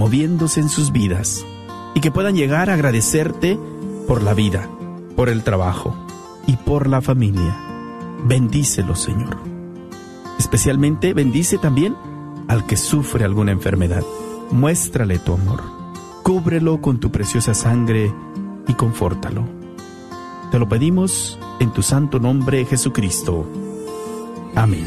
moviéndose en sus vidas y que puedan llegar a agradecerte por la vida, por el trabajo y por la familia. Bendícelo, Señor. Especialmente bendice también al que sufre alguna enfermedad. Muéstrale tu amor. Cúbrelo con tu preciosa sangre y confórtalo. Te lo pedimos en tu santo nombre, Jesucristo. Amén.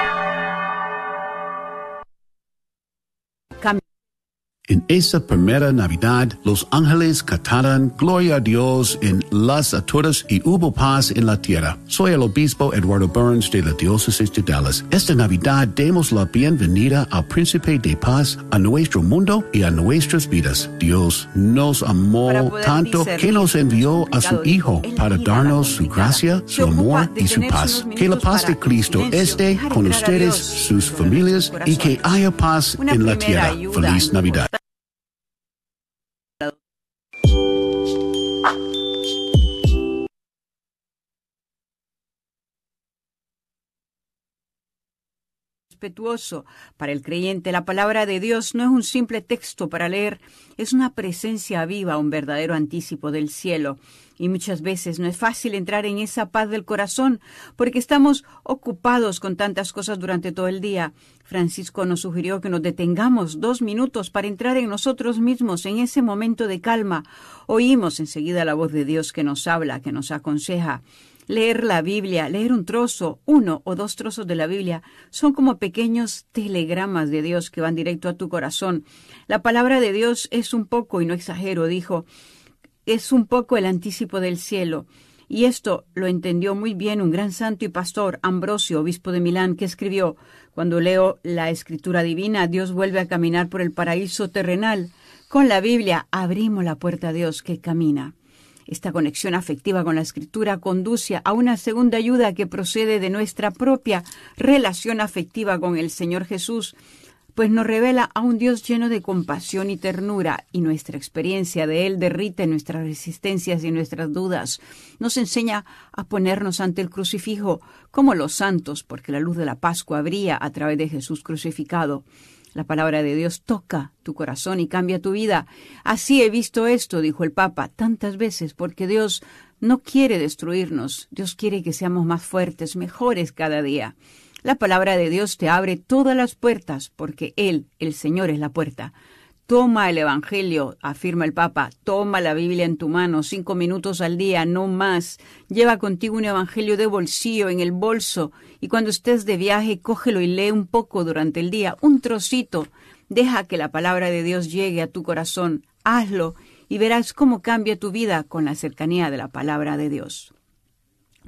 En esta primera Navidad, los ángeles cantaron Gloria a Dios en las alturas y hubo paz en la tierra. Soy el obispo Eduardo Burns de la diócesis de Dallas. Esta Navidad demos la bienvenida al príncipe de paz a nuestro mundo y a nuestras vidas. Dios nos amó tanto que nos envió a su Hijo para darnos su gracia, su amor y su paz. Que la paz de Cristo esté con ustedes, sus familias y que haya paz en la tierra. Feliz Navidad. Respetuoso. Para el creyente, la palabra de Dios no es un simple texto para leer, es una presencia viva, un verdadero anticipo del cielo. Y muchas veces no es fácil entrar en esa paz del corazón porque estamos ocupados con tantas cosas durante todo el día. Francisco nos sugirió que nos detengamos dos minutos para entrar en nosotros mismos en ese momento de calma. Oímos enseguida la voz de Dios que nos habla, que nos aconseja. Leer la Biblia, leer un trozo, uno o dos trozos de la Biblia, son como pequeños telegramas de Dios que van directo a tu corazón. La palabra de Dios es un poco, y no exagero, dijo, es un poco el anticipo del cielo. Y esto lo entendió muy bien un gran santo y pastor, Ambrosio, obispo de Milán, que escribió, Cuando leo la escritura divina, Dios vuelve a caminar por el paraíso terrenal. Con la Biblia abrimos la puerta a Dios que camina. Esta conexión afectiva con la escritura conduce a una segunda ayuda que procede de nuestra propia relación afectiva con el Señor Jesús, pues nos revela a un Dios lleno de compasión y ternura, y nuestra experiencia de Él derrite nuestras resistencias y nuestras dudas. Nos enseña a ponernos ante el crucifijo como los santos, porque la luz de la Pascua brilla a través de Jesús crucificado. La palabra de Dios toca tu corazón y cambia tu vida. Así he visto esto, dijo el Papa, tantas veces, porque Dios no quiere destruirnos, Dios quiere que seamos más fuertes, mejores cada día. La palabra de Dios te abre todas las puertas, porque Él, el Señor, es la puerta. Toma el Evangelio, afirma el Papa, toma la Biblia en tu mano, cinco minutos al día, no más. Lleva contigo un Evangelio de bolsillo, en el bolso, y cuando estés de viaje, cógelo y lee un poco durante el día, un trocito. Deja que la palabra de Dios llegue a tu corazón, hazlo, y verás cómo cambia tu vida con la cercanía de la palabra de Dios.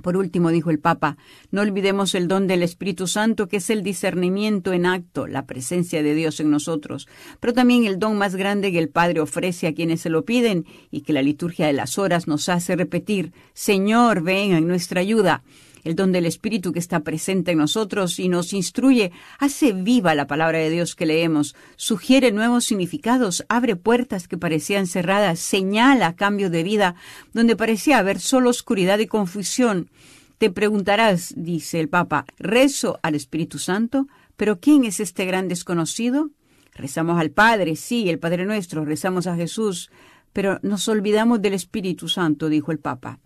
Por último, dijo el Papa, no olvidemos el don del Espíritu Santo, que es el discernimiento en acto, la presencia de Dios en nosotros, pero también el don más grande que el Padre ofrece a quienes se lo piden y que la liturgia de las horas nos hace repetir, Señor, ven en nuestra ayuda el don del Espíritu que está presente en nosotros y nos instruye, hace viva la palabra de Dios que leemos, sugiere nuevos significados, abre puertas que parecían cerradas, señala cambio de vida donde parecía haber solo oscuridad y confusión. Te preguntarás, dice el Papa, ¿rezo al Espíritu Santo? ¿Pero quién es este gran desconocido? Rezamos al Padre, sí, el Padre nuestro, rezamos a Jesús, pero nos olvidamos del Espíritu Santo, dijo el Papa.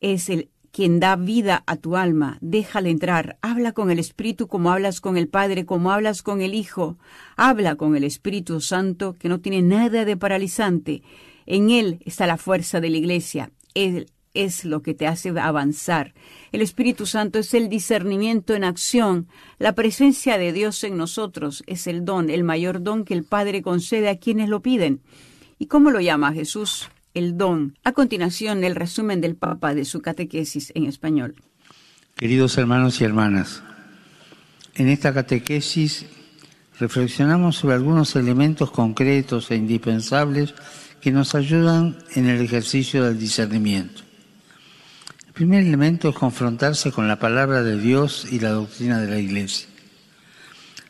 Es el quien da vida a tu alma. Déjale entrar. Habla con el Espíritu como hablas con el Padre, como hablas con el Hijo. Habla con el Espíritu Santo, que no tiene nada de paralizante. En Él está la fuerza de la Iglesia. Él es lo que te hace avanzar. El Espíritu Santo es el discernimiento en acción. La presencia de Dios en nosotros es el don, el mayor don que el Padre concede a quienes lo piden. ¿Y cómo lo llama Jesús? El don. A continuación, el resumen del Papa de su catequesis en español. Queridos hermanos y hermanas, en esta catequesis reflexionamos sobre algunos elementos concretos e indispensables que nos ayudan en el ejercicio del discernimiento. El primer elemento es confrontarse con la palabra de Dios y la doctrina de la Iglesia.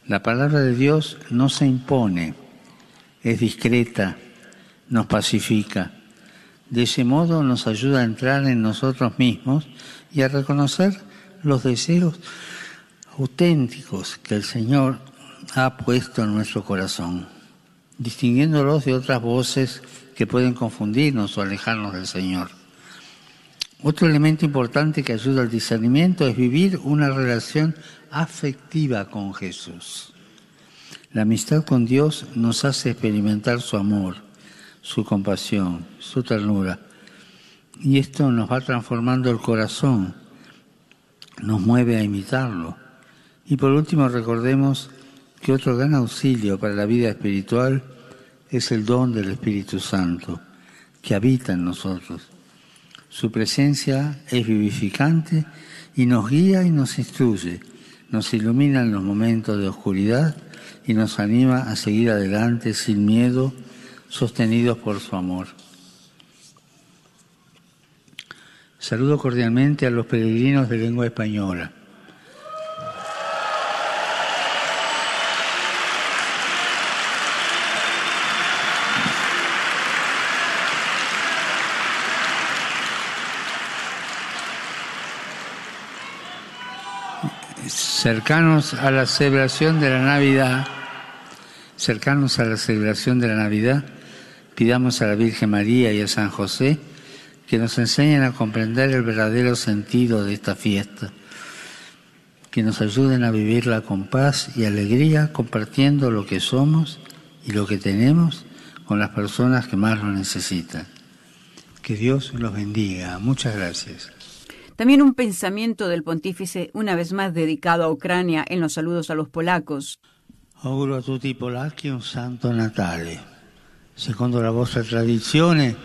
La palabra de Dios no se impone, es discreta, nos pacifica. De ese modo nos ayuda a entrar en nosotros mismos y a reconocer los deseos auténticos que el Señor ha puesto en nuestro corazón, distinguiéndolos de otras voces que pueden confundirnos o alejarnos del Señor. Otro elemento importante que ayuda al discernimiento es vivir una relación afectiva con Jesús. La amistad con Dios nos hace experimentar su amor, su compasión, su ternura. Y esto nos va transformando el corazón, nos mueve a imitarlo. Y por último recordemos que otro gran auxilio para la vida espiritual es el don del Espíritu Santo, que habita en nosotros. Su presencia es vivificante y nos guía y nos instruye, nos ilumina en los momentos de oscuridad y nos anima a seguir adelante sin miedo, sostenidos por su amor. Saludo cordialmente a los peregrinos de lengua española. cercanos a la celebración de la Navidad, cercanos a la celebración de la Navidad, pidamos a la Virgen María y a San José que nos enseñen a comprender el verdadero sentido de esta fiesta, que nos ayuden a vivirla con paz y alegría, compartiendo lo que somos y lo que tenemos con las personas que más lo necesitan. Que Dios los bendiga. Muchas gracias. También un pensamiento del pontífice, una vez más dedicado a Ucrania, en los saludos a los polacos. Auguro a tutti polacchi un santo Natale. Secondo la vostra tradizione,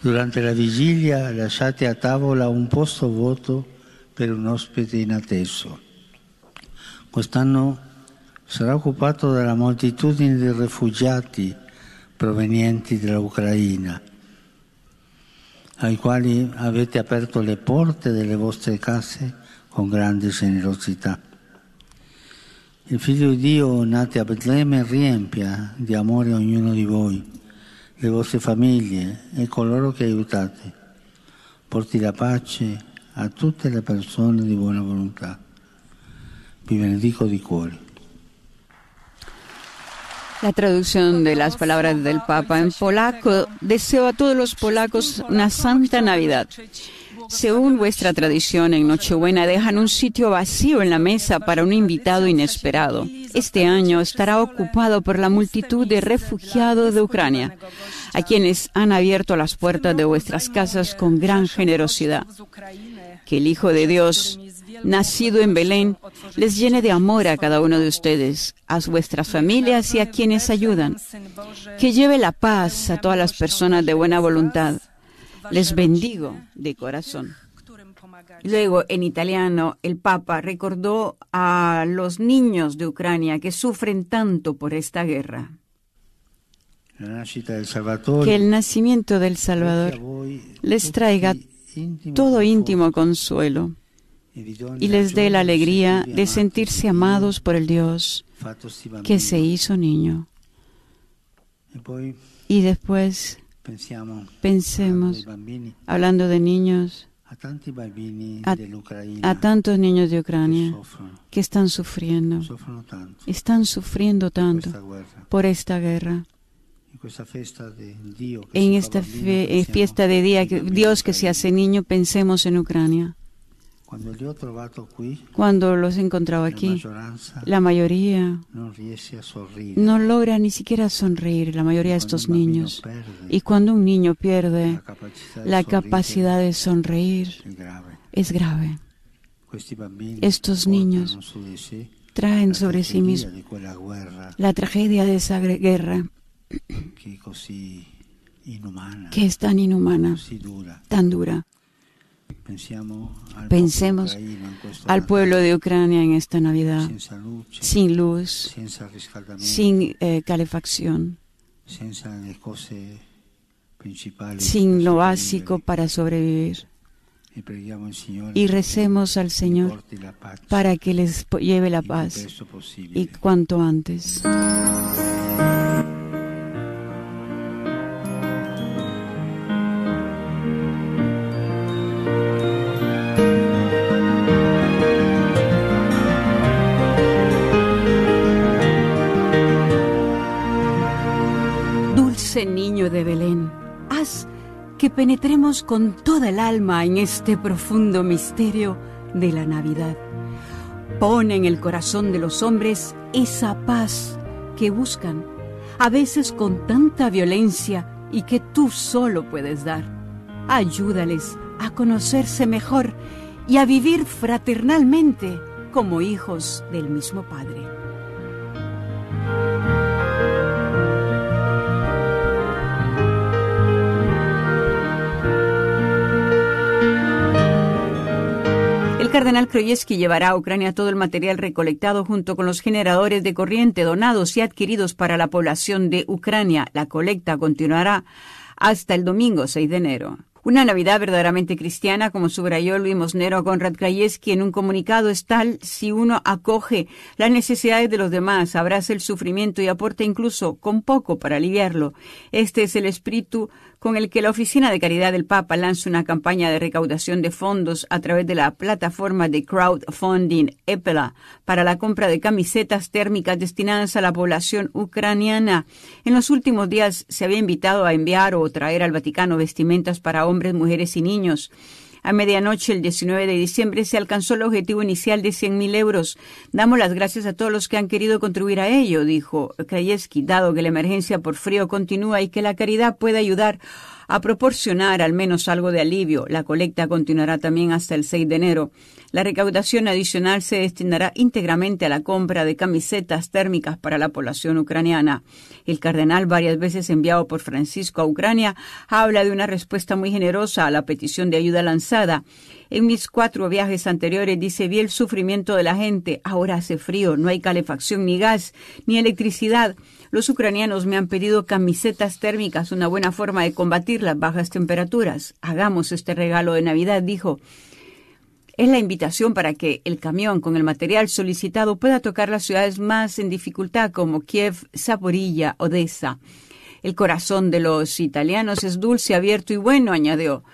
durante la vigilia lasciate a tavola un posto vuoto per un ospite inatteso. Quest'anno sarà occupato dalla moltitudine di rifugiati provenienti dall'Ucraina ai quali avete aperto le porte delle vostre case con grande generosità. Il Figlio di Dio, nato a Betlemme, riempia di amore ognuno di voi, le vostre famiglie e coloro che aiutate. Porti la pace a tutte le persone di buona volontà. Vi benedico di cuore. La traducción de las palabras del Papa en polaco. Deseo a todos los polacos una santa Navidad. Según vuestra tradición, en Nochebuena dejan un sitio vacío en la mesa para un invitado inesperado. Este año estará ocupado por la multitud de refugiados de Ucrania, a quienes han abierto las puertas de vuestras casas con gran generosidad. Que el Hijo de Dios nacido en Belén, les llene de amor a cada uno de ustedes, a vuestras familias y a quienes ayudan. Que lleve la paz a todas las personas de buena voluntad. Les bendigo de corazón. Luego, en italiano, el Papa recordó a los niños de Ucrania que sufren tanto por esta guerra. Que el nacimiento del Salvador les traiga todo íntimo consuelo y les dé la alegría de sentirse amados por el Dios que se hizo niño. Y después pensemos, hablando de niños, a, tantos niños de Ucrania que están sufriendo, están sufriendo tanto por esta guerra. En esta fiesta de día, Dios que se hace niño, pensemos en Ucrania. Cuando los he encontrado aquí, la mayoría no logra ni siquiera sonreír, la mayoría de estos niños. Y cuando un niño pierde la capacidad de sonreír, es grave. Estos niños traen sobre sí mismos la tragedia de esa guerra que es tan inhumana, tan dura. Pensemos al pueblo de Ucrania en esta Navidad, sin luz, sin eh, calefacción, sin lo básico para sobrevivir. y recemos al Señor para que les lleve la paz y cuanto antes. De Belén, haz que penetremos con toda el alma en este profundo misterio de la Navidad. Pon en el corazón de los hombres esa paz que buscan, a veces con tanta violencia y que tú solo puedes dar. Ayúdales a conocerse mejor y a vivir fraternalmente como hijos del mismo Padre. Cardenal Krojewski llevará a Ucrania todo el material recolectado junto con los generadores de corriente donados y adquiridos para la población de Ucrania. La colecta continuará hasta el domingo 6 de enero. Una Navidad verdaderamente cristiana, como subrayó Luis Mosnero Konrad Krajewski en un comunicado, es tal si uno acoge las necesidades de los demás, abraza el sufrimiento y aporta incluso con poco para aliviarlo. Este es el espíritu con el que la Oficina de Caridad del Papa lanza una campaña de recaudación de fondos a través de la plataforma de crowdfunding EPELA para la compra de camisetas térmicas destinadas a la población ucraniana. En los últimos días se había invitado a enviar o traer al Vaticano vestimentas para hombres, mujeres y niños. A medianoche, el 19 de diciembre, se alcanzó el objetivo inicial de 100.000 euros. Damos las gracias a todos los que han querido contribuir a ello, dijo Krajewski, dado que la emergencia por frío continúa y que la caridad puede ayudar a proporcionar al menos algo de alivio. La colecta continuará también hasta el 6 de enero. La recaudación adicional se destinará íntegramente a la compra de camisetas térmicas para la población ucraniana. El cardenal, varias veces enviado por Francisco a Ucrania, habla de una respuesta muy generosa a la petición de ayuda lanzada. En mis cuatro viajes anteriores, dice, vi el sufrimiento de la gente. Ahora hace frío, no hay calefacción ni gas, ni electricidad. Los ucranianos me han pedido camisetas térmicas, una buena forma de combatir las bajas temperaturas. Hagamos este regalo de Navidad, dijo. Es la invitación para que el camión con el material solicitado pueda tocar las ciudades más en dificultad como Kiev, Zaporilla, Odessa. El corazón de los italianos es dulce, abierto y bueno, añadió.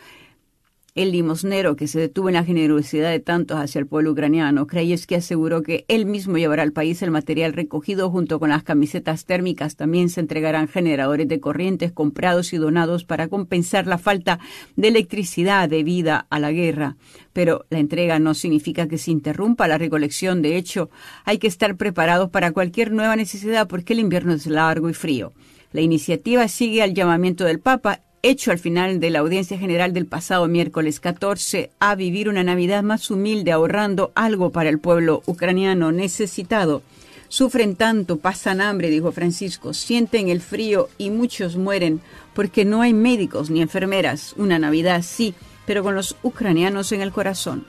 El limosnero, que se detuvo en la generosidad de tantos hacia el pueblo ucraniano, que aseguró que él mismo llevará al país el material recogido junto con las camisetas térmicas. También se entregarán generadores de corrientes comprados y donados para compensar la falta de electricidad debida a la guerra. Pero la entrega no significa que se interrumpa la recolección. De hecho, hay que estar preparados para cualquier nueva necesidad porque el invierno es largo y frío. La iniciativa sigue al llamamiento del Papa hecho al final de la audiencia general del pasado miércoles 14 a vivir una Navidad más humilde, ahorrando algo para el pueblo ucraniano necesitado. Sufren tanto, pasan hambre, dijo Francisco, sienten el frío y muchos mueren porque no hay médicos ni enfermeras. Una Navidad sí, pero con los ucranianos en el corazón.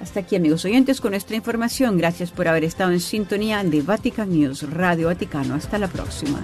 Hasta aquí, amigos oyentes, con nuestra información. Gracias por haber estado en sintonía de Vatican News, Radio Vaticano. Hasta la próxima.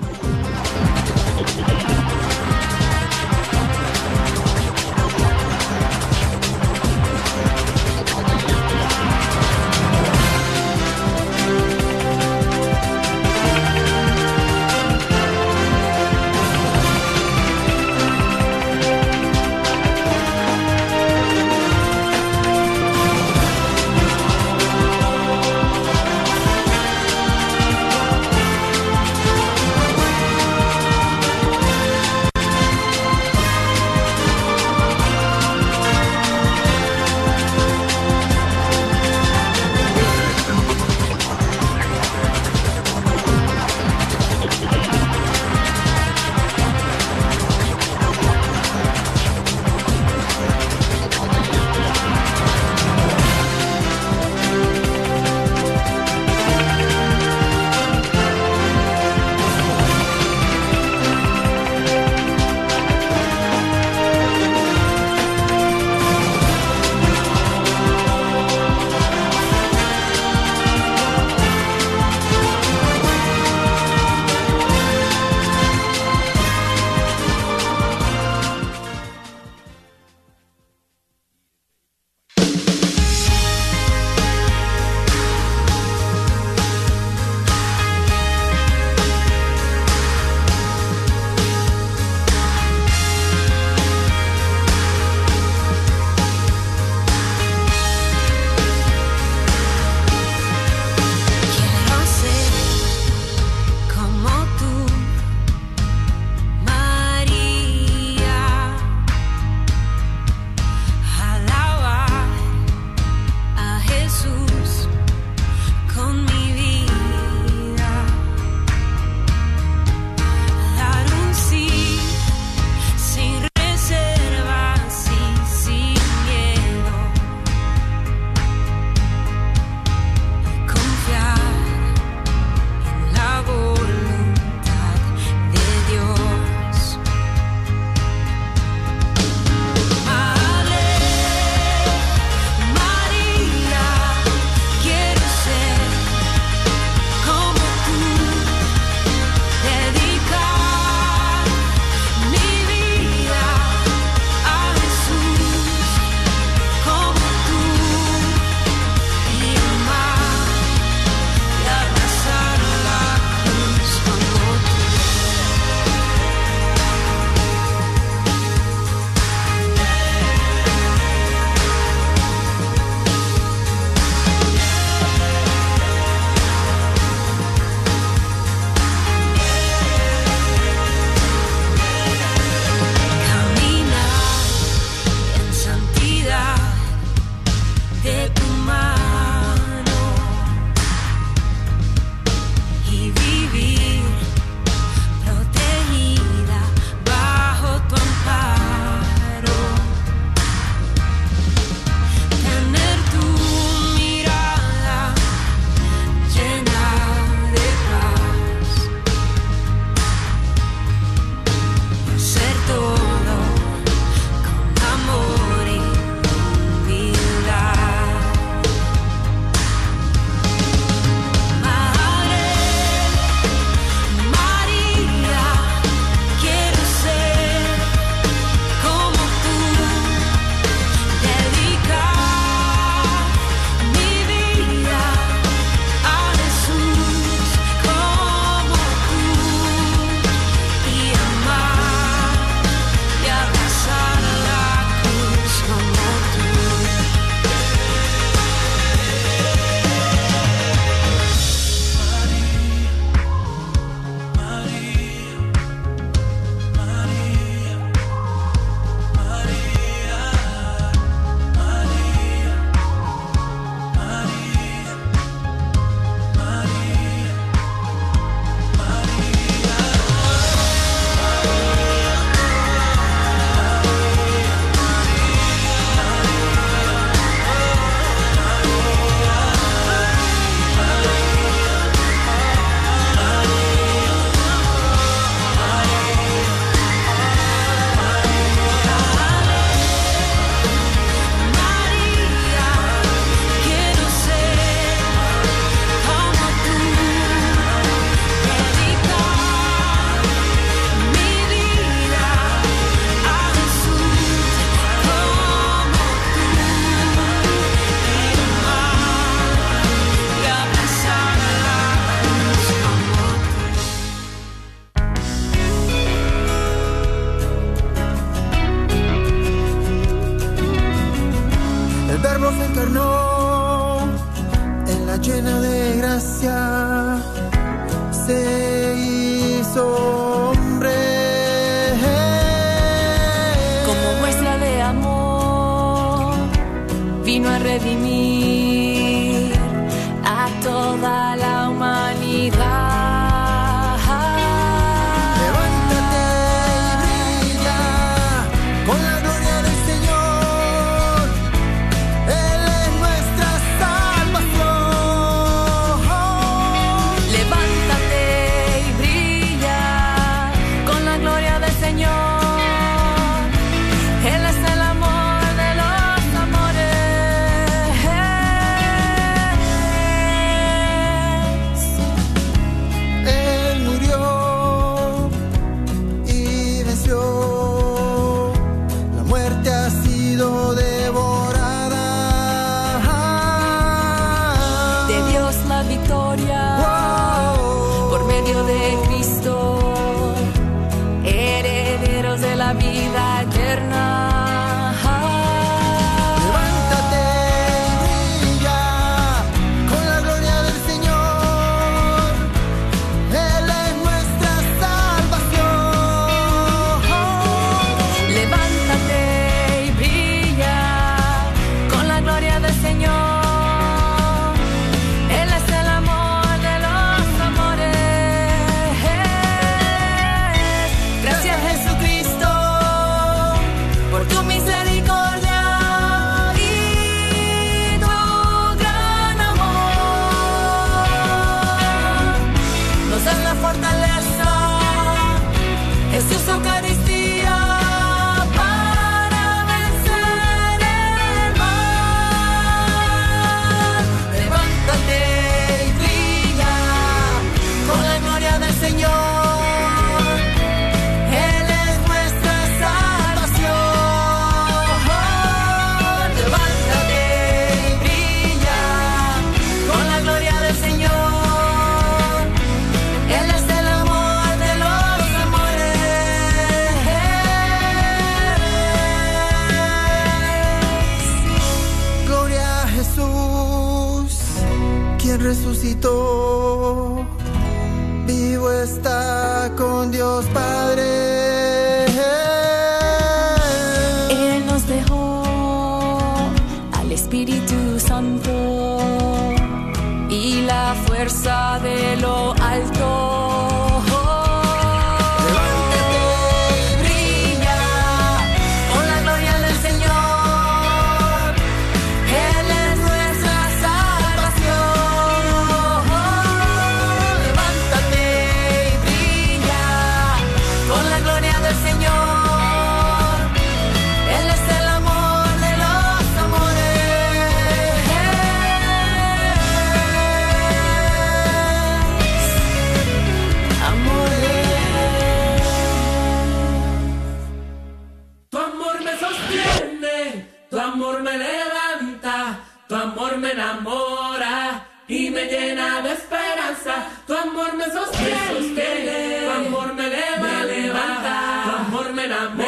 me enamora y me llena de esperanza. Tu amor me sostiene, tu amor me, leva, me levanta, tu amor me enamora.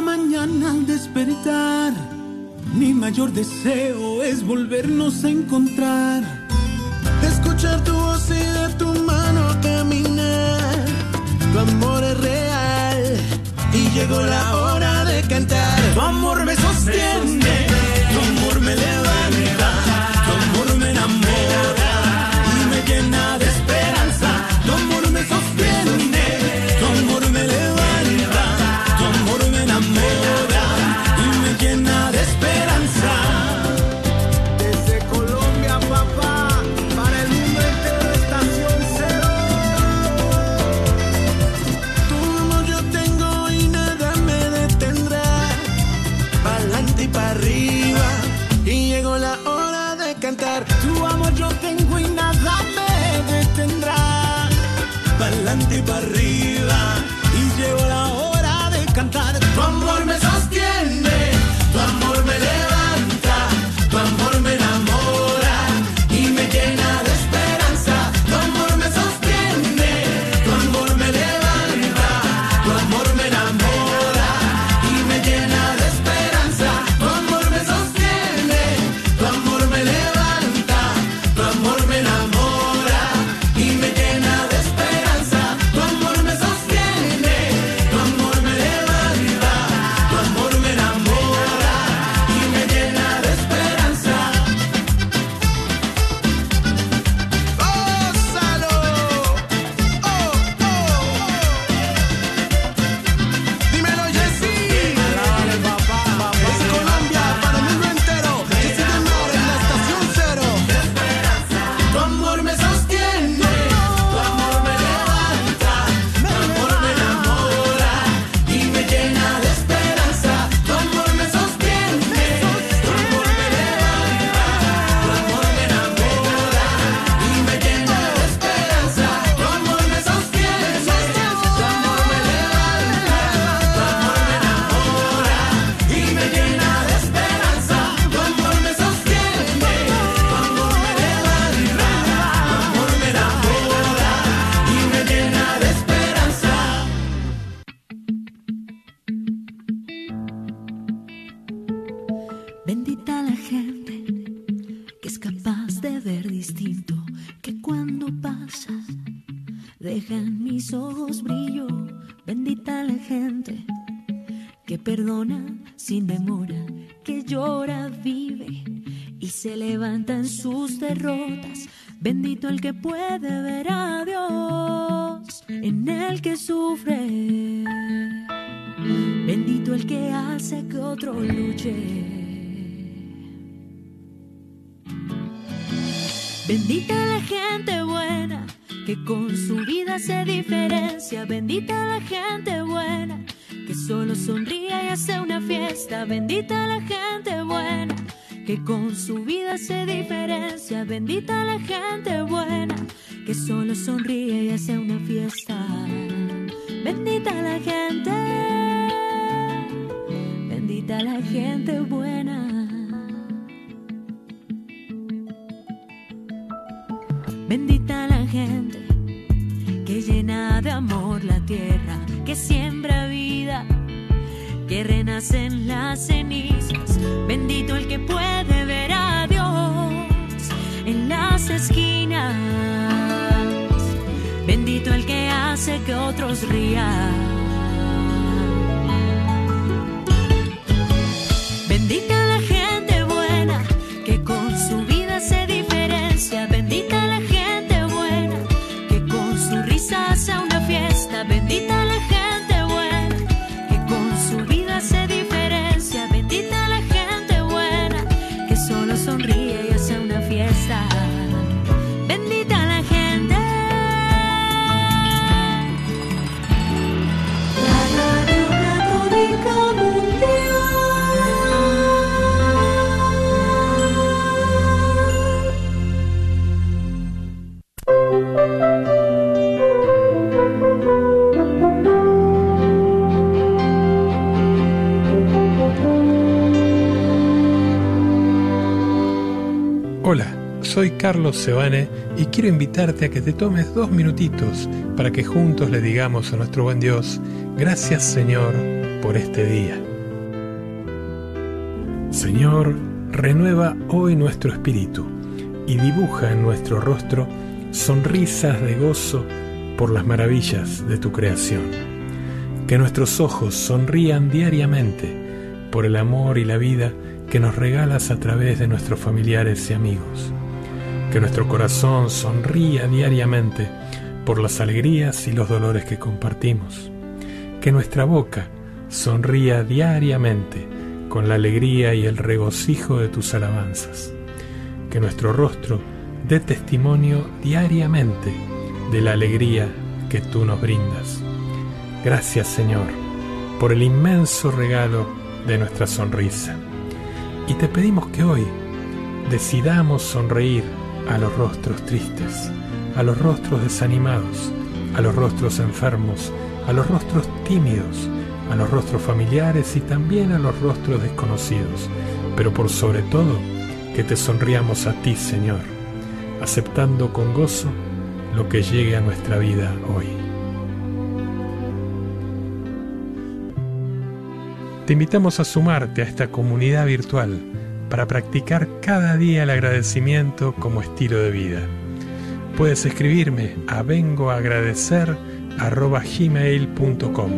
mañana al despertar. Mi mayor deseo es volvernos a encontrar. Escuchar tu voz y ver tu mano caminar. Tu amor es real y llegó la hora de cantar. Tu amor me sostiene. Que puede ver a Dios en el que sufre. Bendito el que hace que otro luche. Bendita la gente buena que con su vida se diferencia. Bendita la gente buena que solo sonríe y hace una fiesta. Bendita la gente buena que con su vida se diferencia. Bendita la gente buena que solo sonríe y hace una fiesta. Bendita la gente, bendita la gente buena. Bendita la gente que llena de amor la tierra, que siembra vida, que renace en las cenizas. Bendito el que puede ver a Dios en las esquinas. Bendito el que hace que otros rían. Soy Carlos Sebane y quiero invitarte a que te tomes dos minutitos para que juntos le digamos a nuestro buen Dios, gracias Señor por este día. Señor, renueva hoy nuestro espíritu y dibuja en nuestro rostro sonrisas de gozo por las maravillas de tu creación. Que nuestros ojos sonrían diariamente por el amor y la vida que nos regalas a través de nuestros familiares y amigos. Que nuestro corazón sonría diariamente por las alegrías y los dolores que compartimos. Que nuestra boca sonría diariamente con la alegría y el regocijo de tus alabanzas. Que nuestro rostro dé testimonio diariamente de la alegría que tú nos brindas. Gracias Señor por el inmenso regalo de nuestra sonrisa. Y te pedimos que hoy decidamos sonreír a los rostros tristes, a los rostros desanimados, a los rostros enfermos, a los rostros tímidos, a los rostros familiares y también a los rostros desconocidos, pero por sobre todo que te sonriamos a ti, Señor, aceptando con gozo lo que llegue a nuestra vida hoy. Te invitamos a sumarte a esta comunidad virtual para practicar cada día el agradecimiento como estilo de vida. Puedes escribirme a vengoagradecer.gmail.com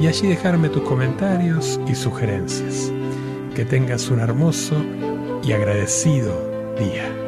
y allí dejarme tus comentarios y sugerencias. Que tengas un hermoso y agradecido día.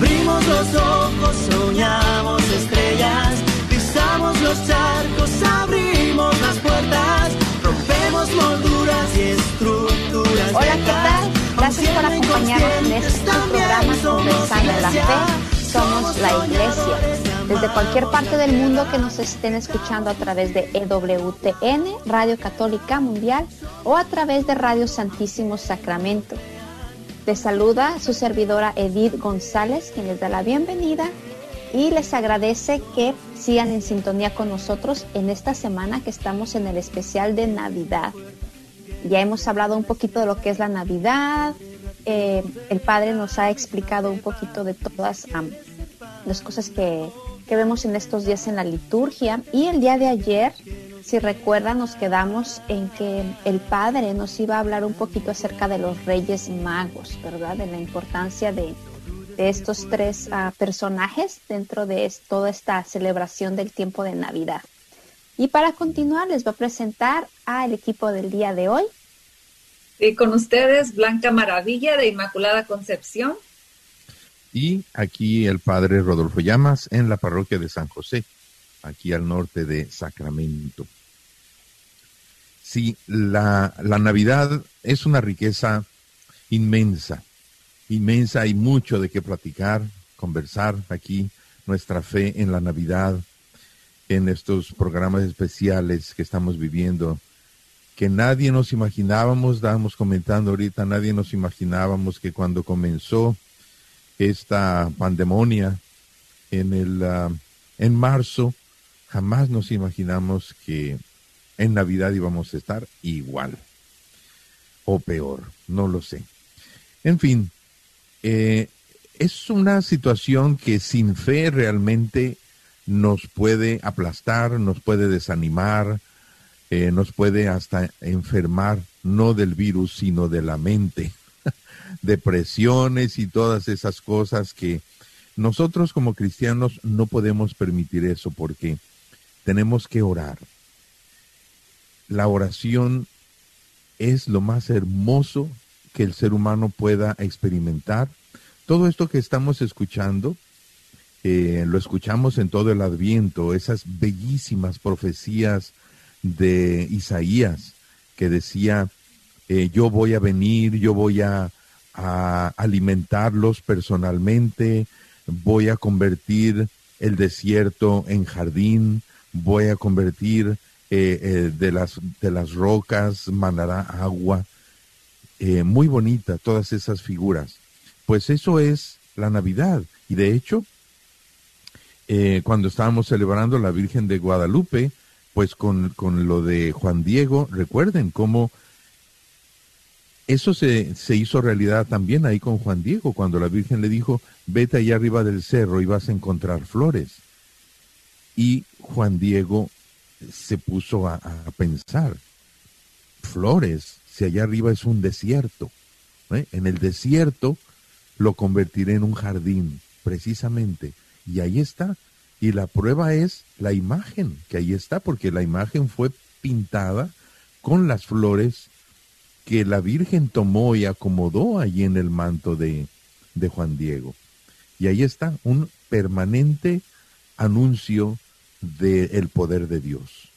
Abrimos los ojos, soñamos estrellas, pisamos los charcos, abrimos las puertas, rompemos molduras y estructuras. Hola, ¿qué tal? Gracias por acompañarnos en este programa Conversando la Fe. Somos la Iglesia. desde cualquier parte del mundo que nos estén escuchando a través de EWTN, Radio Católica Mundial, o a través de Radio Santísimo Sacramento. Les saluda su servidora Edith González, quien les da la bienvenida y les agradece que sigan en sintonía con nosotros en esta semana que estamos en el especial de Navidad. Ya hemos hablado un poquito de lo que es la Navidad. eh, el Padre nos ha explicado un poquito de todas las cosas que, que vemos en estos días en la liturgia. Y el día de ayer, si recuerdan, nos quedamos en que el Padre nos iba a hablar un poquito acerca de los Reyes Magos, ¿verdad? De la importancia de, de estos tres ah, personajes dentro de es- toda esta celebración del tiempo de Navidad. Y para continuar, les voy a presentar al equipo del día de hoy. Y con ustedes, Blanca Maravilla de Inmaculada Concepción. Y aquí el padre Rodolfo Llamas en la parroquia de San José, aquí al norte de Sacramento. Sí, la, la Navidad es una riqueza inmensa, inmensa, hay mucho de qué platicar, conversar aquí, nuestra fe en la Navidad, en estos programas especiales que estamos viviendo, que nadie nos imaginábamos, estábamos comentando ahorita, nadie nos imaginábamos que cuando comenzó esta pandemonia en el ah, en marzo jamás nos imaginamos que en Navidad íbamos a estar igual o peor, no lo sé. En fin, eh, es una situación que sin fe realmente nos puede aplastar, nos puede desanimar, eh, nos puede hasta enfermar, no del virus, sino de la mente depresiones y todas esas cosas que nosotros como cristianos no podemos permitir eso porque tenemos que orar. La oración es lo más hermoso que el ser humano pueda experimentar. Todo esto que estamos escuchando, eh, lo escuchamos en todo el adviento, esas bellísimas profecías de Isaías que decía, eh, yo voy a venir, yo voy a, a alimentarlos personalmente, voy a convertir el desierto en jardín, voy a convertir eh, eh, de, las, de las rocas, manará agua. Eh, muy bonita todas esas figuras. Pues eso es la Navidad. Y de hecho, cuando estábamos celebrando la Virgen de Guadalupe, pues con, con lo de Juan Diego, recuerden cómo eso se, se hizo realidad también ahí con Juan Diego, cuando la Virgen le dijo, vete allá arriba del cerro y vas a encontrar flores. Y Juan Diego se puso a, pensar, flores, si allá arriba es un desierto, ¿eh? en el desierto lo convertiré en un jardín, precisamente. Y ahí está. Y la prueba es la imagen, que ahí está, porque la imagen fue pintada con las flores que la Virgen tomó y acomodó allí en el manto de, de Juan Diego. Y ahí está, un permanente anuncio del poder de Dios,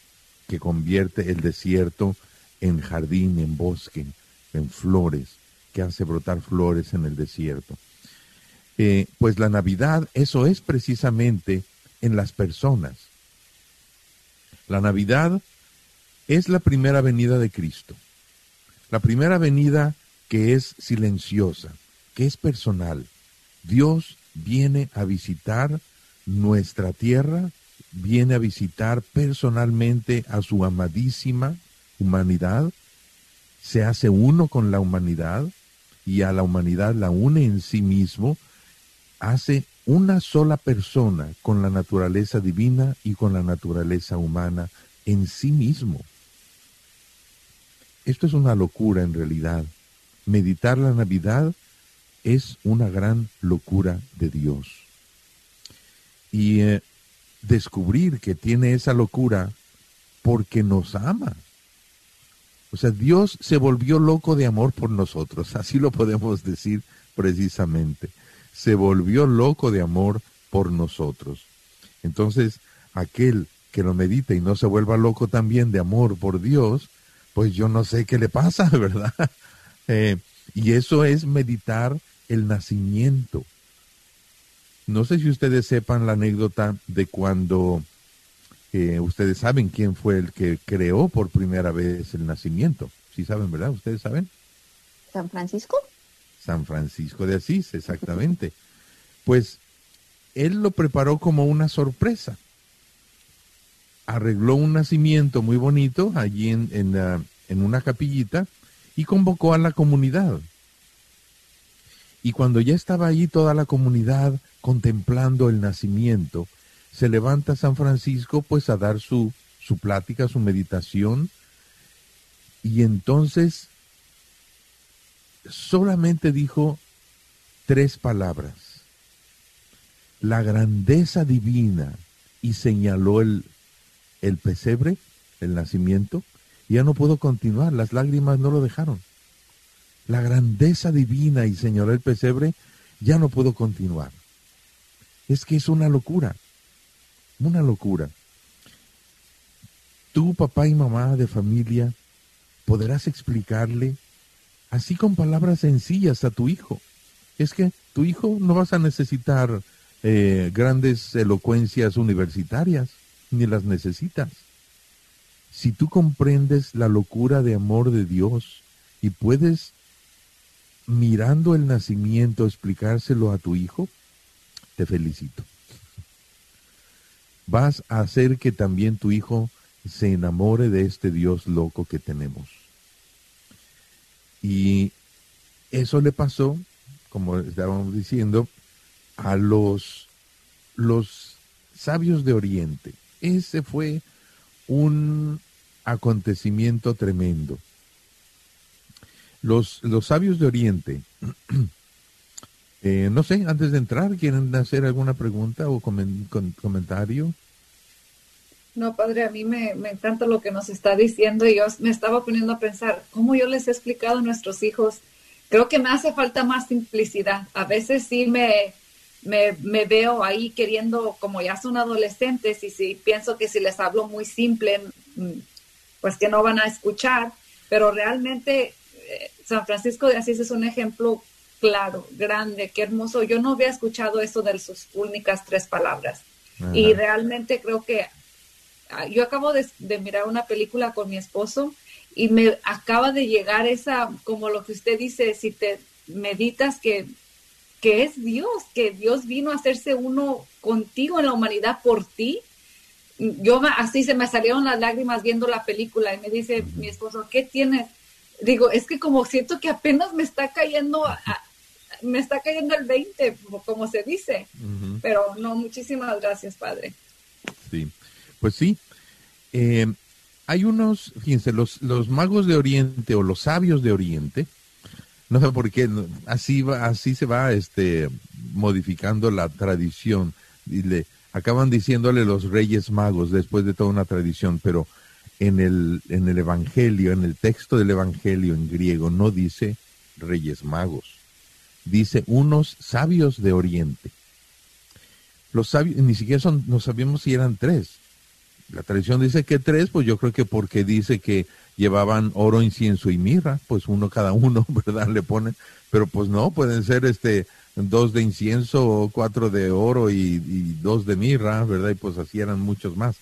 que convierte el desierto en jardín, en bosque, en flores, que hace brotar flores en el desierto. Eh, pues la Navidad, eso es precisamente en las personas. La Navidad es la primera venida de Cristo. La primera venida que es silenciosa, que es personal. Dios viene a visitar nuestra tierra, viene a visitar personalmente a su amadísima humanidad, se hace uno con la humanidad y a la humanidad la une en sí mismo, hace una sola persona con la naturaleza divina y con la naturaleza humana en sí mismo. Esto es una locura en realidad. Meditar la Navidad es una gran locura de Dios. Y eh, descubrir que tiene esa locura porque nos ama. O sea, Dios se volvió loco de amor por nosotros, así lo podemos decir precisamente. Se volvió loco de amor por nosotros. Entonces, aquel que lo medita y no se vuelva loco también de amor por Dios, pues yo no sé qué le pasa, ¿verdad? Eh, y eso es meditar el nacimiento. No sé si ustedes sepan la anécdota de cuando eh, ustedes saben quién fue el que creó por primera vez el nacimiento. Sí saben, ¿verdad? ¿Ustedes saben? ¿San Francisco? San Francisco de Asís, exactamente. Pues él lo preparó como una sorpresa. Arregló un nacimiento muy bonito allí en, en, ah, en una capillita y convocó a la comunidad. Y cuando ya estaba allí toda la comunidad contemplando el nacimiento, se levanta San Francisco pues a dar su, su plática, su meditación, y entonces solamente dijo tres palabras. La grandeza divina y señaló el, el pesebre, el nacimiento, ya no pudo continuar, las lágrimas no lo dejaron. La grandeza divina y señaló el pesebre, ya no pudo continuar. Es que es una locura, una locura. Tú, papá y mamá de familia, podrás explicarle así con palabras sencillas a tu hijo. Es que tu hijo no vas a necesitar eh, grandes elocuencias universitarias, ni las necesitas. Si tú comprendes la locura de amor de Dios y puedes, mirando el nacimiento, explicárselo a tu hijo, te felicito. Vas a hacer que también tu hijo se enamore de este Dios loco que tenemos. Y eso le pasó, como estábamos diciendo, a los, los sabios de Oriente. Ese fue un acontecimiento tremendo. Los, los sabios de Oriente, eh, no sé, antes de entrar, ¿quieren hacer alguna pregunta o comen- comentario? No, padre, a mí me, me encanta lo que nos está diciendo y yo me estaba poniendo a pensar cómo yo les he explicado a nuestros hijos. Creo que me hace falta más simplicidad. A veces sí me, me, me veo ahí queriendo, como ya son adolescentes y si pienso que si les hablo muy simple, mm, pues que no van a escuchar, pero realmente eh, San Francisco de Asís es un ejemplo claro, grande, qué hermoso. Yo no había escuchado eso de sus únicas tres palabras. Y realmente creo que ah, yo acabo de, de mirar una película con mi esposo y me acaba de llegar esa, como lo que usted dice, si te meditas que, que es Dios, que Dios vino a hacerse uno contigo en la humanidad por ti. Yo así se me salieron las lágrimas viendo la película y me dice mi esposo, ¿qué tienes? Digo, es que como siento que apenas me está cayendo, a- me está cayendo el 20, como- se dice. Pero no, muchísimas gracias, Padre. Sí, pues sí. Eh, hay unos, fíjense, los, los magos de Oriente o los sabios de Oriente, no sé por qué, así, va, así se va este, modificando la tradición. Y le, acaban diciéndole los reyes magos después de toda una tradición, pero en el, en el Evangelio, en el texto del Evangelio en griego, no dice reyes magos, dice unos sabios de Oriente. Los sabios, ni siquiera son, no sabíamos si eran tres. La tradición dice que tres, pues yo creo que porque dice que llevaban oro, incienso y mirra, pues uno cada uno, ¿verdad? Le ponen, pero pues no, pueden ser este dos de incienso cuatro de oro y, y dos de mirra, ¿verdad? Y pues así eran muchos más.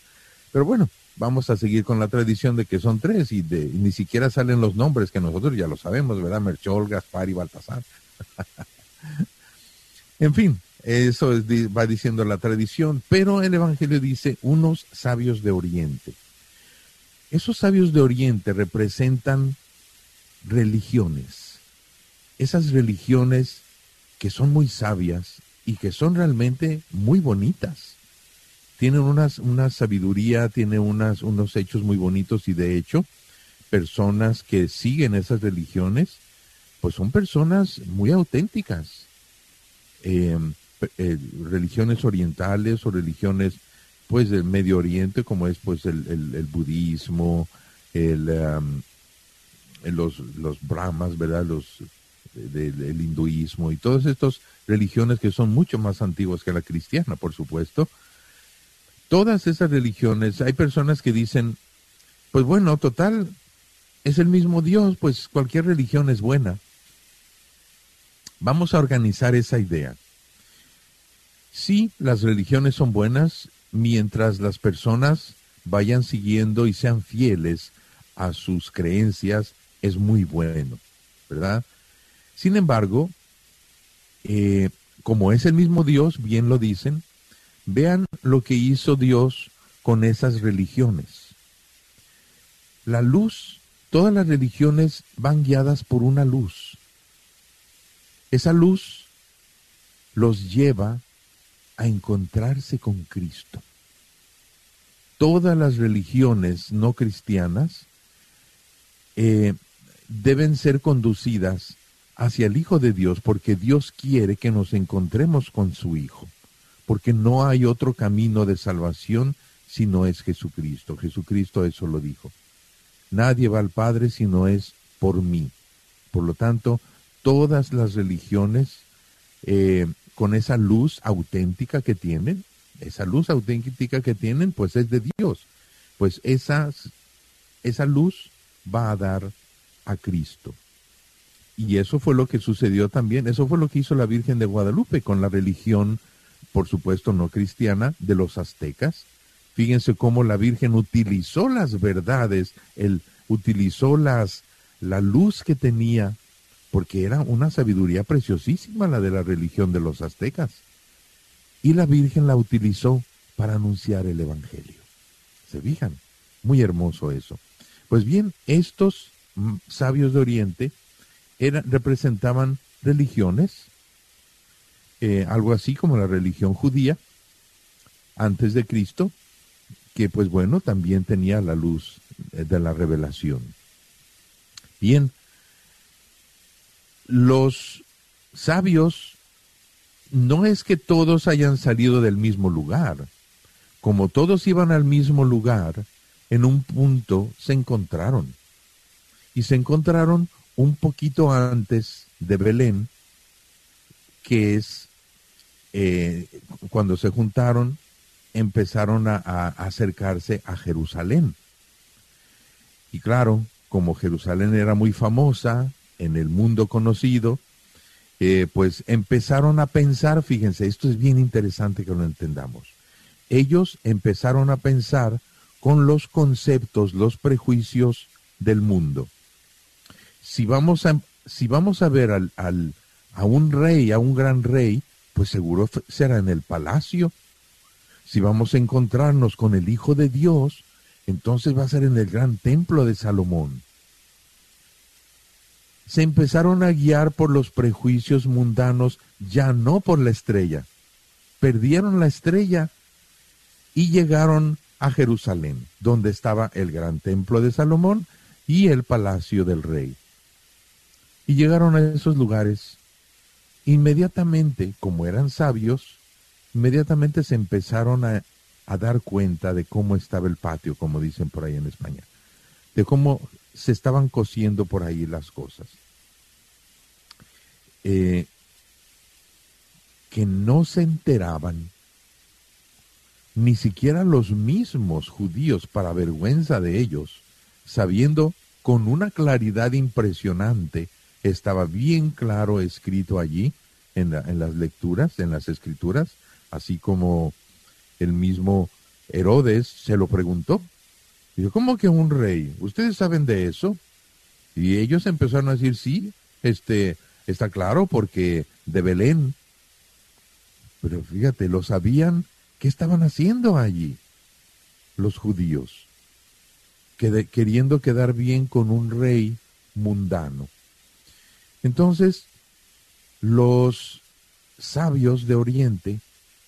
Pero bueno, vamos a seguir con la tradición de que son tres y, de, y ni siquiera salen los nombres que nosotros ya lo sabemos, ¿verdad? Merchol, Gaspar y Baltasar. En fin, eso es va diciendo la tradición, pero el Evangelio dice unos sabios de Oriente. Esos sabios de Oriente representan religiones, esas religiones que son muy sabias y que son realmente muy bonitas. Tienen unas, una sabiduría, tienen unas, unos hechos muy bonitos y de hecho, personas que siguen esas religiones, pues son personas muy auténticas eh, eh, religiones orientales o religiones pues del Medio Oriente como es pues el, el- budismo, el, eh, los, los brahmas, ¿verdad? Los de- del hinduismo y todas estas religiones que son mucho más antiguas que la cristiana, por supuesto. Todas esas religiones, hay personas que dicen, pues bueno, total, es el mismo Dios, pues cualquier religión es buena. Vamos a organizar esa idea. Sí, las religiones son buenas mientras las personas vayan siguiendo y sean fieles a sus creencias, es muy bueno, ¿verdad? Sin embargo, eh, como es el mismo Dios, bien lo dicen, vean lo que hizo Dios con esas religiones. La luz, todas las religiones van guiadas por una luz. Esa luz los lleva a encontrarse con Cristo. Todas las religiones no cristianas eh, deben ser conducidas hacia el Hijo de Dios porque Dios quiere que nos encontremos con su Hijo, porque no hay otro camino de salvación si no es Jesucristo. Jesucristo eso lo dijo. Nadie va al Padre si no es por mí. Por lo tanto, todas las religiones eh, con esa luz auténtica que tienen, esa luz auténtica que tienen, pues es de Dios. Pues esas, esa luz va a dar a Cristo. Y eso fue lo que sucedió también, eso fue lo que hizo la Virgen de Guadalupe con la religión, por supuesto no cristiana, de los aztecas. Fíjense cómo la Virgen utilizó las verdades, el, utilizó las, la luz que tenía, porque era una sabiduría preciosísima la de la religión de los aztecas. Y la Virgen la utilizó para anunciar el Evangelio. ¿Se fijan? Muy hermoso eso. Pues bien, estos mm, sabios de Oriente eran, representaban religiones, eh, algo así como la religión judía, antes de Cristo, que pues bueno, también tenía la luz eh, de la revelación. Bien, los sabios no es que todos hayan salido del mismo lugar, como todos iban al mismo lugar, en un punto se encontraron. Y se encontraron un poquito antes de Belén, que es eh, cuando se juntaron, empezaron a, a, acercarse a Jerusalén. Y claro, como Jerusalén era muy famosa en el mundo conocido, eh, pues empezaron a pensar, fíjense, esto es bien interesante que lo entendamos. Ellos empezaron a pensar con los conceptos, los prejuicios del mundo si vamos a, si vamos a ver al, al, a un rey, a un gran rey, pues seguro será en el palacio. Si vamos a encontrarnos con el Hijo de Dios, entonces va a ser en el gran templo de Salomón. Se empezaron a guiar por los prejuicios mundanos, ya no por la estrella. Perdieron la estrella y llegaron a Jerusalén, donde estaba el gran templo de Salomón y el palacio del rey. Y llegaron a esos lugares. Inmediatamente, como eran sabios, inmediatamente se empezaron a, dar cuenta de cómo estaba el patio, como dicen por ahí en España, de cómo se estaban cosiendo por ahí las cosas. Eh, que no se enteraban, ni siquiera los mismos judíos, para vergüenza de ellos, sabiendo con una claridad impresionante estaba bien claro escrito allí en, las lecturas, en las escrituras, así como el mismo Herodes se lo preguntó. Dijo, ¿cómo que un rey? ¿Ustedes saben de eso? Y ellos empezaron a decir, sí, este, está claro porque de Belén. Pero fíjate, lo sabían, ¿qué estaban haciendo allí los judíos? queriendo quedar bien con un rey mundano. Entonces, los sabios de Oriente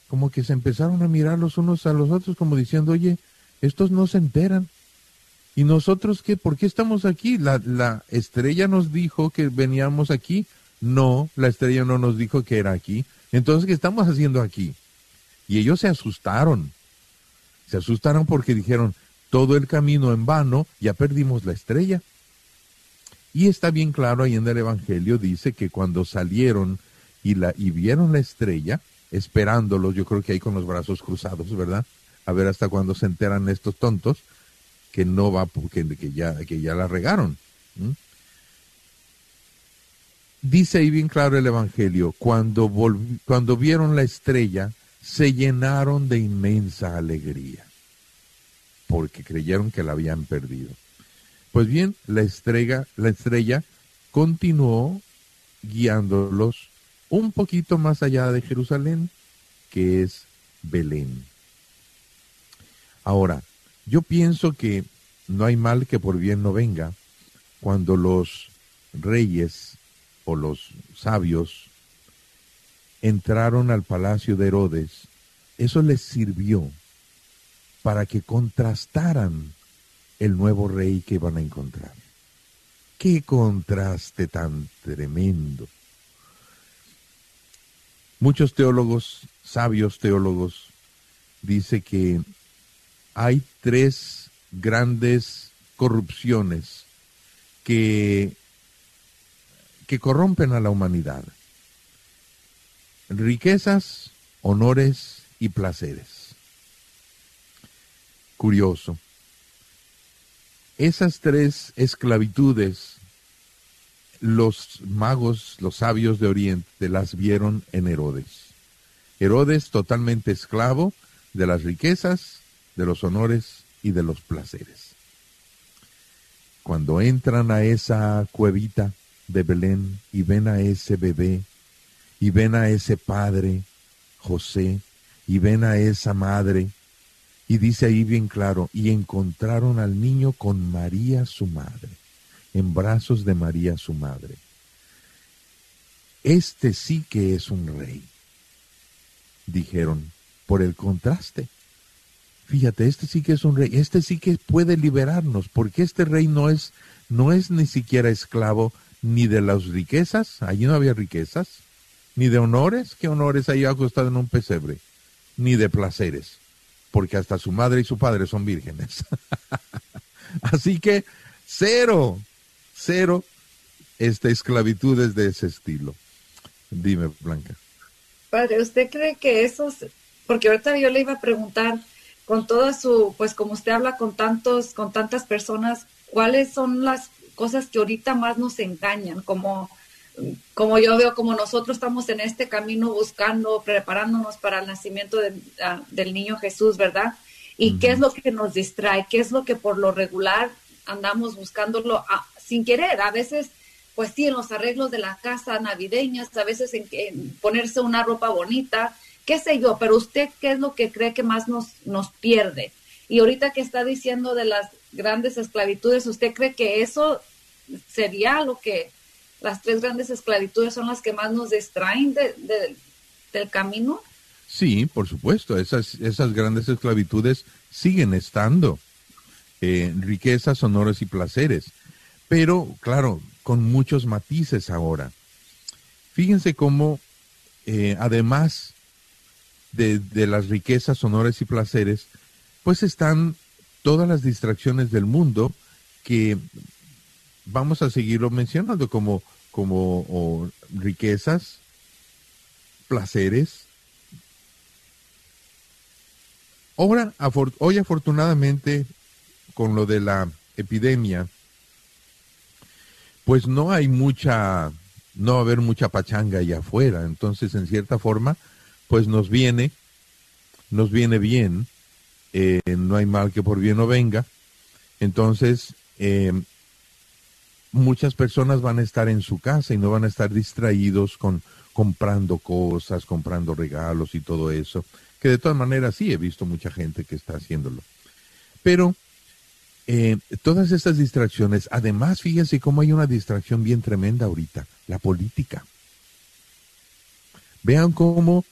como que se empezaron a mirar los unos a los otros como diciendo, oye, estos no se enteran. ¿Y nosotros qué? ¿Por qué estamos aquí? La, la estrella nos dijo que veníamos aquí. No, la estrella no nos dijo que era aquí. Entonces, ¿qué estamos haciendo aquí? Y ellos se asustaron. Se asustaron porque dijeron, todo el camino en vano, ya perdimos la estrella. Y está bien claro ahí en el Evangelio, dice que cuando salieron y, la, y vieron la estrella, esperándolos, yo creo que ahí con los brazos cruzados, ¿verdad? A ver hasta cuándo se enteran estos tontos que no va, porque que ya, que ya la regaron. Dice ahí bien claro el Evangelio, cuando, cuando vieron la estrella, se llenaron de inmensa alegría, porque creyeron que la habían perdido. Pues bien, la la estrella continuó guiándolos un poquito más allá de Jerusalén, que es Belén. Ahora, yo pienso que no hay mal que por bien no venga cuando los reyes o los sabios entraron al palacio de Herodes, eso les sirvió para que contrastaran el nuevo rey que iban a encontrar. Qué contraste tan tremendo. Muchos teólogos, sabios teólogos, dice que hay tres grandes corrupciones que, que corrompen a la humanidad. Riquezas, honores y placeres. Curioso. Esas tres esclavitudes, los magos, los sabios de Oriente, las vieron en Herodes. Herodes totalmente esclavo de las riquezas, de los honores y de los placeres. Cuando entran a esa cuevita de Belén y ven a ese bebé, y ven a ese padre, José, y ven a esa madre, y dice ahí bien claro, y encontraron al niño con María su madre, en brazos de María su madre. Este sí que es un rey, dijeron, por el contraste. Fíjate, este sí que es un rey, este sí que puede liberarnos, porque este rey no es, no es ni siquiera esclavo ni de las riquezas, allí no había riquezas, ni de honores, ¿qué honores ahí acostado en un pesebre? Ni de placeres, porque hasta su madre y su padre son vírgenes. Así que cero, cero esta esclavitudes de ese estilo. Dime, Blanca. Padre, ¿usted cree que esos, porque ahorita yo le iba a preguntar, con toda su, pues como usted habla con tantos, con tantas personas, ¿cuáles son las cosas que ahorita más nos engañan? Como, como yo veo, como nosotros estamos en este camino buscando, preparándonos para el nacimiento de- ah, del niño Jesús, ¿verdad? ¿Y qué es lo que nos distrae? ¿Qué es lo que por lo regular andamos buscándolo ah, sin querer? A veces, pues sí, en los arreglos de la casa navideñas, a veces en, en ponerse una ropa bonita, qué sé yo, pero usted, ¿qué es lo que cree que más nos, nos pierde? Y ahorita que está diciendo de las grandes esclavitudes, ¿usted cree que eso sería lo que las tres grandes esclavitudes son las que más nos distraen de- de- del camino? Sí, por supuesto, esas, esas grandes esclavitudes siguen estando. Eh, riquezas, honores y placeres. Pero, claro, con muchos matices ahora. Fíjense cómo, eh, además de, las riquezas, honores y placeres, pues están todas las distracciones del mundo que vamos a seguirlo mencionando como, como riquezas, placeres, Ahora, hoy afortunadamente, con lo de la epidemia, pues no hay mucha, no va a haber mucha pachanga allá afuera. Entonces, en cierta forma, pues nos viene, nos viene bien. eh, no hay mal que por bien no venga. Entonces, eh, muchas personas van a estar en su casa y no van a estar distraídos con comprando cosas, comprando regalos y todo eso, que de todas maneras sí he visto mucha gente que está haciéndolo. Pero eh, todas estas distracciones, además fíjense cómo hay una distracción bien tremenda ahorita, la política. Vean cómo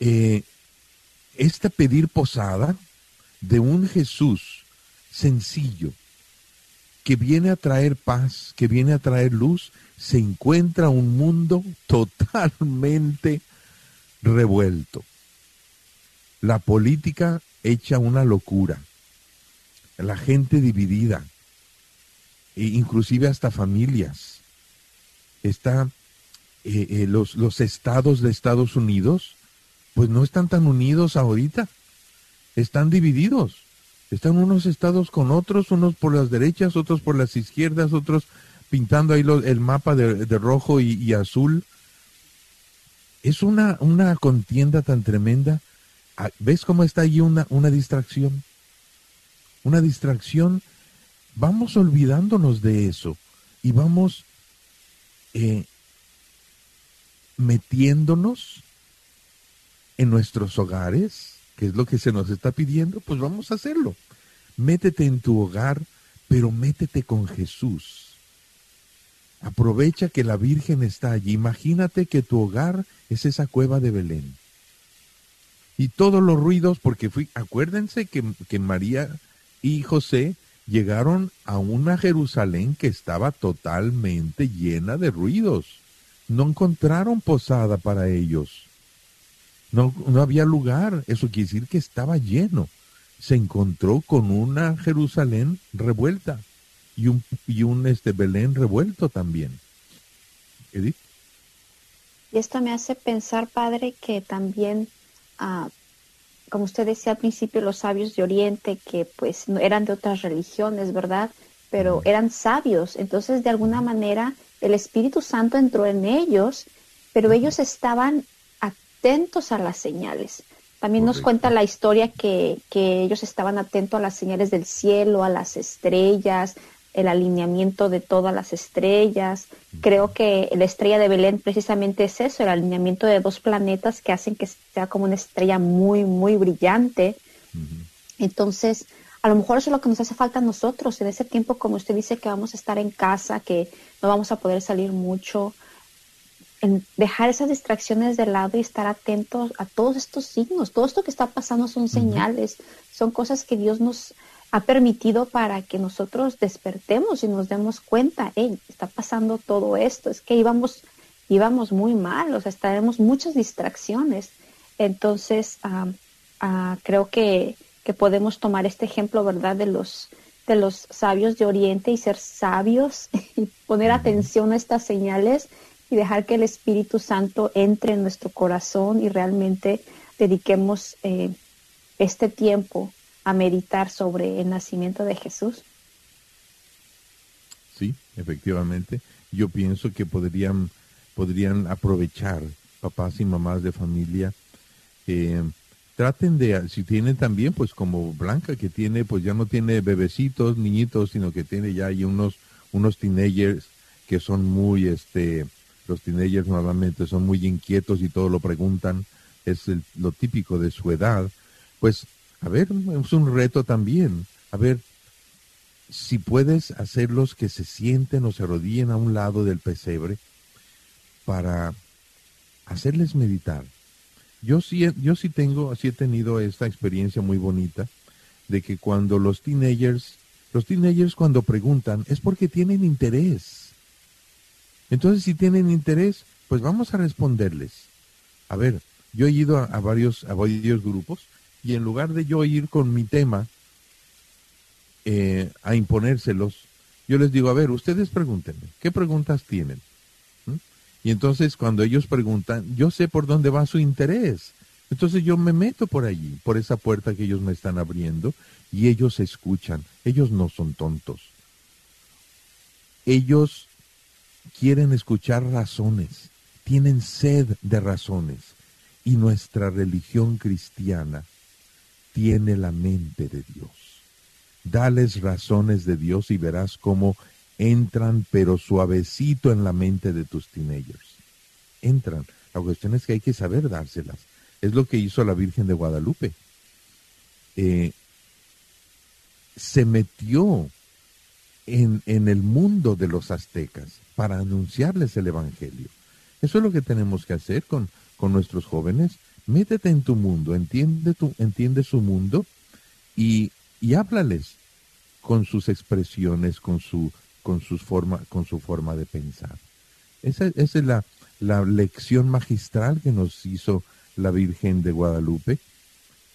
eh, este pedir posada de un Jesús sencillo, que viene a traer paz, que viene a traer luz, se encuentra un mundo totalmente revuelto. La política hecha una locura, la gente dividida, e inclusive hasta familias. Está, eh, eh, los, los estados de Estados Unidos, pues no están tan unidos ahorita, están divididos. Están unos estados con otros, unos por las derechas, otros por las izquierdas, otros pintando ahí lo- el mapa de, rojo y, y azul. Es una, una contienda tan tremenda ah, ¿ves cómo está ahí una, una distracción? Una distracción, vamos olvidándonos de eso y vamos eh, metiéndonos en nuestros hogares, que es lo que se nos está pidiendo, pues vamos a hacerlo. Métete en tu hogar, pero métete con Jesús. Aprovecha que la Virgen está allí. Imagínate que tu hogar es esa cueva de Belén. Y todos los ruidos, porque fui, acuérdense que, que María y José llegaron a una Jerusalén que estaba totalmente llena de ruidos. No encontraron posada para ellos. No, no había lugar. Eso quiere decir que estaba lleno. Se encontró con una Jerusalén revuelta y un, y un este Belén revuelto también. Edith. Y esto me hace pensar, padre, que también, ah, como usted decía al principio, los sabios de Oriente, que pues no eran de otras religiones, ¿verdad? Pero eran sabios. Entonces, de alguna manera, el Espíritu Santo entró en ellos, pero ellos estaban atentos a las señales. También nos cuenta la historia que, que ellos estaban atentos a las señales del cielo, a las estrellas, el alineamiento de todas las estrellas. Creo que la estrella de Belén precisamente es eso, el alineamiento de dos planetas que hacen que sea como una estrella muy, muy brillante. Entonces, a lo mejor eso es lo que nos hace falta a nosotros en ese tiempo, como usted dice, que vamos a estar en casa, que no vamos a poder salir mucho. En dejar esas distracciones de lado y estar atentos a todos estos signos. Todo esto que está pasando son señales, son cosas que Dios nos ha permitido para que nosotros despertemos y nos demos cuenta, hey, está pasando todo esto, es que íbamos, íbamos muy mal, o sea, estaremos muchas distracciones. Entonces, ah, creo que, que podemos tomar este ejemplo, ¿verdad?, de los, de los sabios de Oriente y ser sabios y poner atención a estas señales y dejar que el Espíritu Santo entre en nuestro corazón y realmente dediquemos eh, este tiempo a meditar sobre el nacimiento de Jesús. Sí, efectivamente. Yo pienso que podrían, podrían aprovechar papás y mamás de familia. eh, traten de, si tienen también, pues como Blanca, que tiene, pues ya no tiene bebecitos, niñitos, sino que tiene ya ahí unos, unos teenagers que son muy, este, los teenagers normalmente son muy inquietos y todo lo preguntan, es lo típico de su edad. Pues, a ver, es un reto también. A ver, si puedes hacerlos que se sienten o se arrodillen a un lado del pesebre para hacerles meditar. Yo sí, yo sí tengo, sí he tenido esta experiencia muy bonita de que cuando los teenagers, los teenagers cuando preguntan es porque tienen interés. Entonces, si tienen interés, pues vamos a responderles. A ver, yo he ido a, varios, a varios grupos y en lugar de yo ir con mi tema eh, a imponérselos, yo les digo, a ver, ustedes pregúntenme, ¿qué preguntas tienen? ¿Mm? Y entonces cuando ellos preguntan, yo sé por dónde va su interés. Entonces yo me meto por allí, por esa puerta que ellos me están abriendo, y ellos escuchan. Ellos no son tontos. Ellos quieren escuchar razones, tienen sed de razones. Y nuestra religión cristiana tiene la mente de Dios. Dales razones de Dios y verás cómo entran, pero suavecito en la mente de tus teenagers. Entran. La cuestión es que hay que saber dárselas. Es lo que hizo la Virgen de Guadalupe. Eh, se metió en, en el mundo de los aztecas para anunciarles el Evangelio. Eso es lo que tenemos que hacer con, con nuestros jóvenes. Métete en tu mundo, entiende, tu, entiende su mundo y, y háblales con sus expresiones, con su, con sus forma, con su forma de pensar. Esa, es la, la lección magistral que nos hizo la Virgen de Guadalupe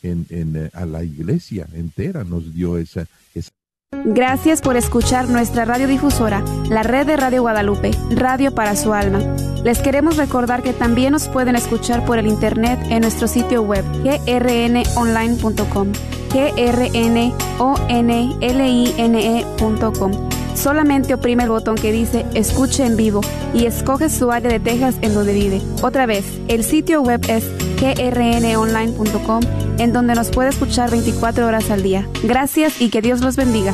en, en, eh, a la iglesia entera, nos dio esa, esa Gracias por escuchar nuestra radiodifusora, la red de Radio Guadalupe, Radio para su alma. Les queremos recordar que también nos pueden escuchar por el internet en nuestro sitio web grnonline.com, grnonline.com Solamente oprime el botón que dice Escuche en vivo y escoge su área de Texas en donde vive. Otra vez, el sitio web es grnonline.com en donde nos puede escuchar 24 horas al día. Gracias y que Dios los bendiga.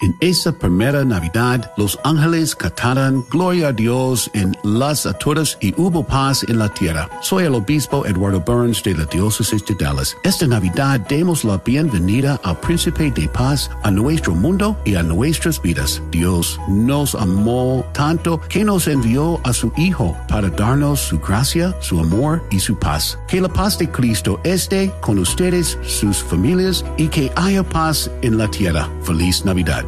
En esa primera Navidad, los ángeles cantaron Gloria a Dios en las alturas y hubo paz en la tierra. Soy el obispo Eduardo Burns de la diócesis de Dallas. Esta Navidad demos la bienvenida al príncipe de paz a nuestro mundo y a nuestras vidas. Dios nos amó tanto que nos envió a su Hijo para darnos su gracia, su amor y su paz. Que la paz de Cristo esté con ustedes, sus familias y que haya paz en la tierra. Feliz Navidad.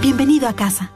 Bienvenido a casa.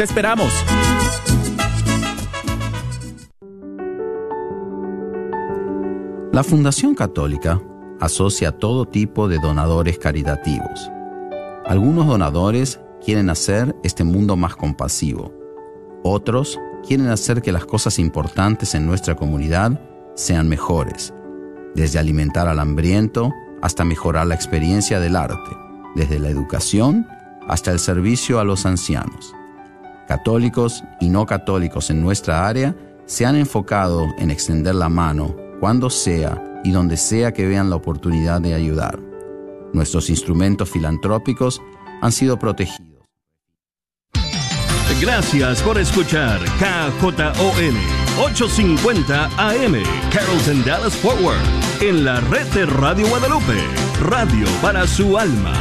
¡Te esperamos! La Fundación Católica asocia todo tipo de donadores caritativos. Algunos donadores quieren hacer este mundo más compasivo. Otros quieren hacer que las cosas importantes en nuestra comunidad sean mejores, desde alimentar al hambriento hasta mejorar la experiencia del arte, desde la educación hasta el servicio a los ancianos. Católicos y no católicos en nuestra área se han enfocado en extender la mano cuando sea y donde sea que vean la oportunidad de ayudar. Nuestros instrumentos filantrópicos han sido protegidos. Gracias por escuchar KJON 850 AM Carrollton Dallas Forward en la red de Radio Guadalupe, radio para su alma.